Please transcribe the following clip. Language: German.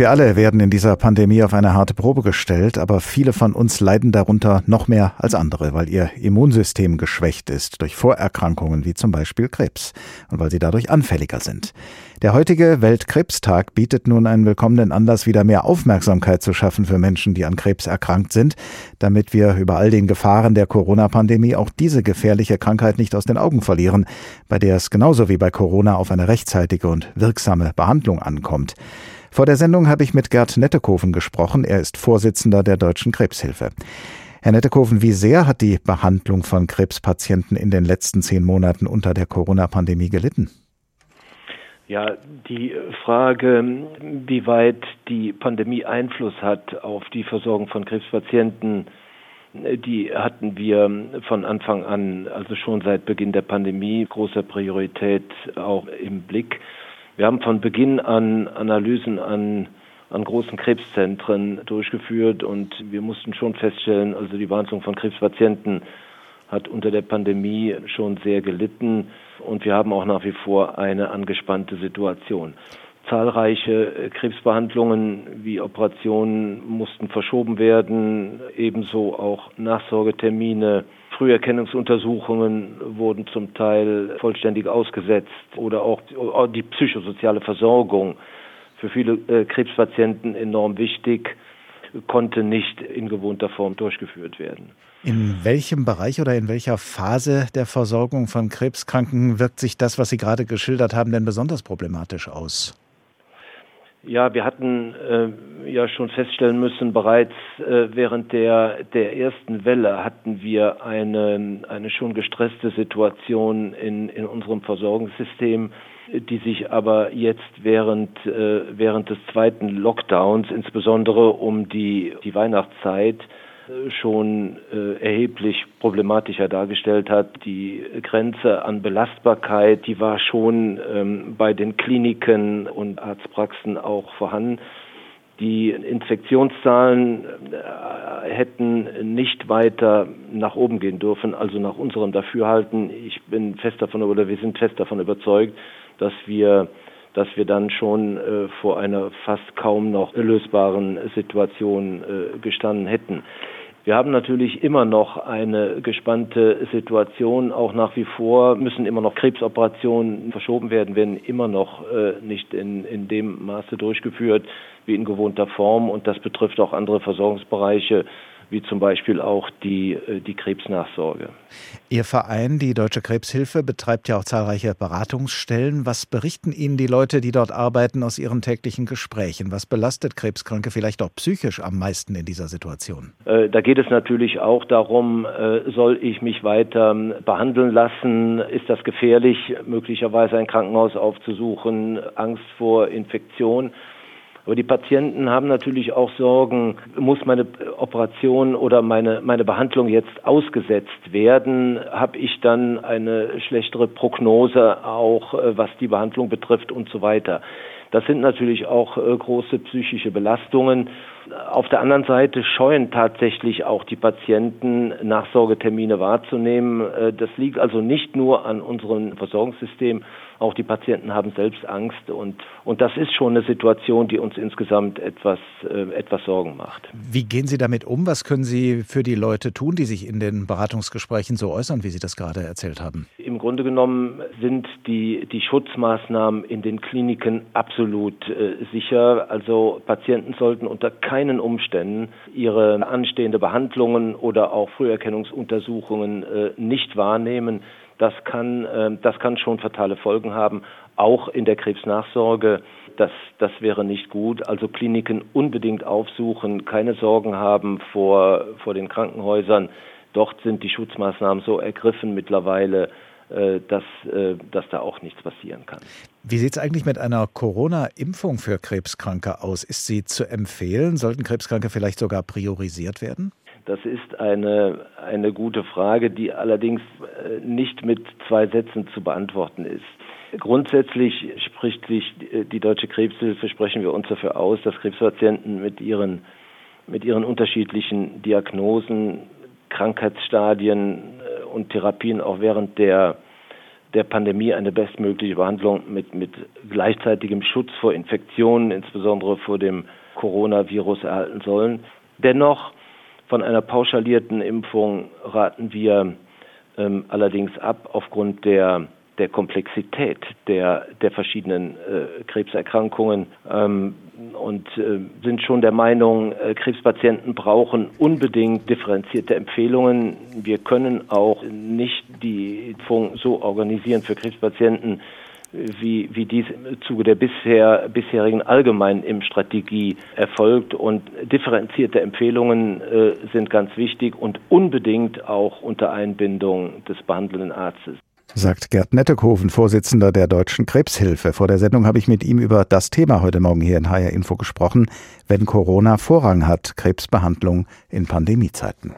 Wir alle werden in dieser Pandemie auf eine harte Probe gestellt, aber viele von uns leiden darunter noch mehr als andere, weil ihr Immunsystem geschwächt ist durch Vorerkrankungen wie zum Beispiel Krebs und weil sie dadurch anfälliger sind. Der heutige Weltkrebstag bietet nun einen willkommenen Anlass, wieder mehr Aufmerksamkeit zu schaffen für Menschen, die an Krebs erkrankt sind, damit wir über all den Gefahren der Corona-Pandemie auch diese gefährliche Krankheit nicht aus den Augen verlieren, bei der es genauso wie bei Corona auf eine rechtzeitige und wirksame Behandlung ankommt. Vor der Sendung habe ich mit Gerd Nettekoven gesprochen. Er ist Vorsitzender der Deutschen Krebshilfe. Herr Nettekoven, wie sehr hat die Behandlung von Krebspatienten in den letzten zehn Monaten unter der Corona-Pandemie gelitten? Ja, die Frage, wie weit die Pandemie Einfluss hat auf die Versorgung von Krebspatienten, die hatten wir von Anfang an, also schon seit Beginn der Pandemie, großer Priorität auch im Blick. Wir haben von Beginn an Analysen an, an großen Krebszentren durchgeführt und wir mussten schon feststellen, also die Behandlung von Krebspatienten hat unter der Pandemie schon sehr gelitten und wir haben auch nach wie vor eine angespannte Situation. Zahlreiche Krebsbehandlungen wie Operationen mussten verschoben werden, ebenso auch Nachsorgetermine Früherkennungsuntersuchungen wurden zum Teil vollständig ausgesetzt oder auch die psychosoziale Versorgung für viele äh, Krebspatienten enorm wichtig, konnte nicht in gewohnter Form durchgeführt werden. In welchem Bereich oder in welcher Phase der Versorgung von Krebskranken wirkt sich das, was Sie gerade geschildert haben, denn besonders problematisch aus? Ja, wir hatten äh, ja schon feststellen müssen, bereits äh, während der, der ersten Welle hatten wir eine, eine schon gestresste Situation in, in unserem Versorgungssystem, die sich aber jetzt während, äh, während des zweiten Lockdowns, insbesondere um die, die Weihnachtszeit, schon äh, erheblich problematischer dargestellt hat. Die Grenze an Belastbarkeit, die war schon ähm, bei den Kliniken und Arztpraxen auch vorhanden. Die Infektionszahlen äh, hätten nicht weiter nach oben gehen dürfen, also nach unserem Dafürhalten. Ich bin fest davon oder wir sind fest davon überzeugt, dass wir dass wir dann schon äh, vor einer fast kaum noch lösbaren Situation äh, gestanden hätten. Wir haben natürlich immer noch eine gespannte Situation. Auch nach wie vor müssen immer noch Krebsoperationen verschoben werden, werden immer noch äh, nicht in, in dem Maße durchgeführt wie in gewohnter Form. Und das betrifft auch andere Versorgungsbereiche wie zum Beispiel auch die, äh, die Krebsnachsorge. Ihr Verein, die Deutsche Krebshilfe, betreibt ja auch zahlreiche Beratungsstellen. Was berichten Ihnen die Leute, die dort arbeiten, aus ihren täglichen Gesprächen? Was belastet Krebskranke vielleicht auch psychisch am meisten in dieser Situation? Äh, da geht es natürlich auch darum, äh, soll ich mich weiter behandeln lassen? Ist das gefährlich, möglicherweise ein Krankenhaus aufzusuchen? Angst vor Infektion? Aber die Patienten haben natürlich auch Sorgen, muss meine Operation oder meine, meine Behandlung jetzt ausgesetzt werden? Habe ich dann eine schlechtere Prognose auch, äh, was die Behandlung betrifft und so weiter? Das sind natürlich auch äh, große psychische Belastungen. Auf der anderen Seite scheuen tatsächlich auch die Patienten, Nachsorgetermine wahrzunehmen. Äh, das liegt also nicht nur an unserem Versorgungssystem, auch die Patienten haben selbst Angst und, und das ist schon eine Situation, die uns insgesamt etwas, äh, etwas Sorgen macht. Wie gehen Sie damit um? Was können Sie für die Leute tun, die sich in den Beratungsgesprächen so äußern, wie Sie das gerade erzählt haben? Im Grunde genommen sind die, die Schutzmaßnahmen in den Kliniken absolut äh, sicher. Also Patienten sollten unter keinen Umständen ihre anstehende Behandlungen oder auch Früherkennungsuntersuchungen äh, nicht wahrnehmen. Das kann, äh, das kann schon fatale Folgen haben, auch in der Krebsnachsorge. Das, das wäre nicht gut. Also Kliniken unbedingt aufsuchen, keine Sorgen haben vor, vor den Krankenhäusern. Dort sind die Schutzmaßnahmen so ergriffen mittlerweile, dass, äh, dass da auch nichts passieren kann. Wie sieht es eigentlich mit einer Corona-Impfung für Krebskranke aus? Ist sie zu empfehlen? Sollten Krebskranke vielleicht sogar priorisiert werden? Das ist eine, eine gute Frage, die allerdings äh, nicht mit zwei Sätzen zu beantworten ist. Grundsätzlich spricht sich die Deutsche Krebshilfe, sprechen wir uns dafür aus, dass Krebspatienten mit ihren, mit ihren unterschiedlichen Diagnosen, Krankheitsstadien äh, und Therapien auch während der der Pandemie eine bestmögliche Behandlung mit, mit gleichzeitigem Schutz vor Infektionen, insbesondere vor dem Coronavirus, erhalten sollen. Dennoch von einer pauschalierten Impfung raten wir ähm, allerdings ab aufgrund der der Komplexität der, der verschiedenen äh, Krebserkrankungen ähm, und äh, sind schon der Meinung, äh, Krebspatienten brauchen unbedingt differenzierte Empfehlungen. Wir können auch nicht die Impfung so organisieren für Krebspatienten, wie, wie dies im Zuge der bisher, bisherigen allgemeinen Impfstrategie erfolgt. Und differenzierte Empfehlungen äh, sind ganz wichtig und unbedingt auch unter Einbindung des behandelnden Arztes sagt Gerd Nettekoven, Vorsitzender der Deutschen Krebshilfe. Vor der Sendung habe ich mit ihm über das Thema heute Morgen hier in HR Info gesprochen, wenn Corona Vorrang hat, Krebsbehandlung in Pandemiezeiten.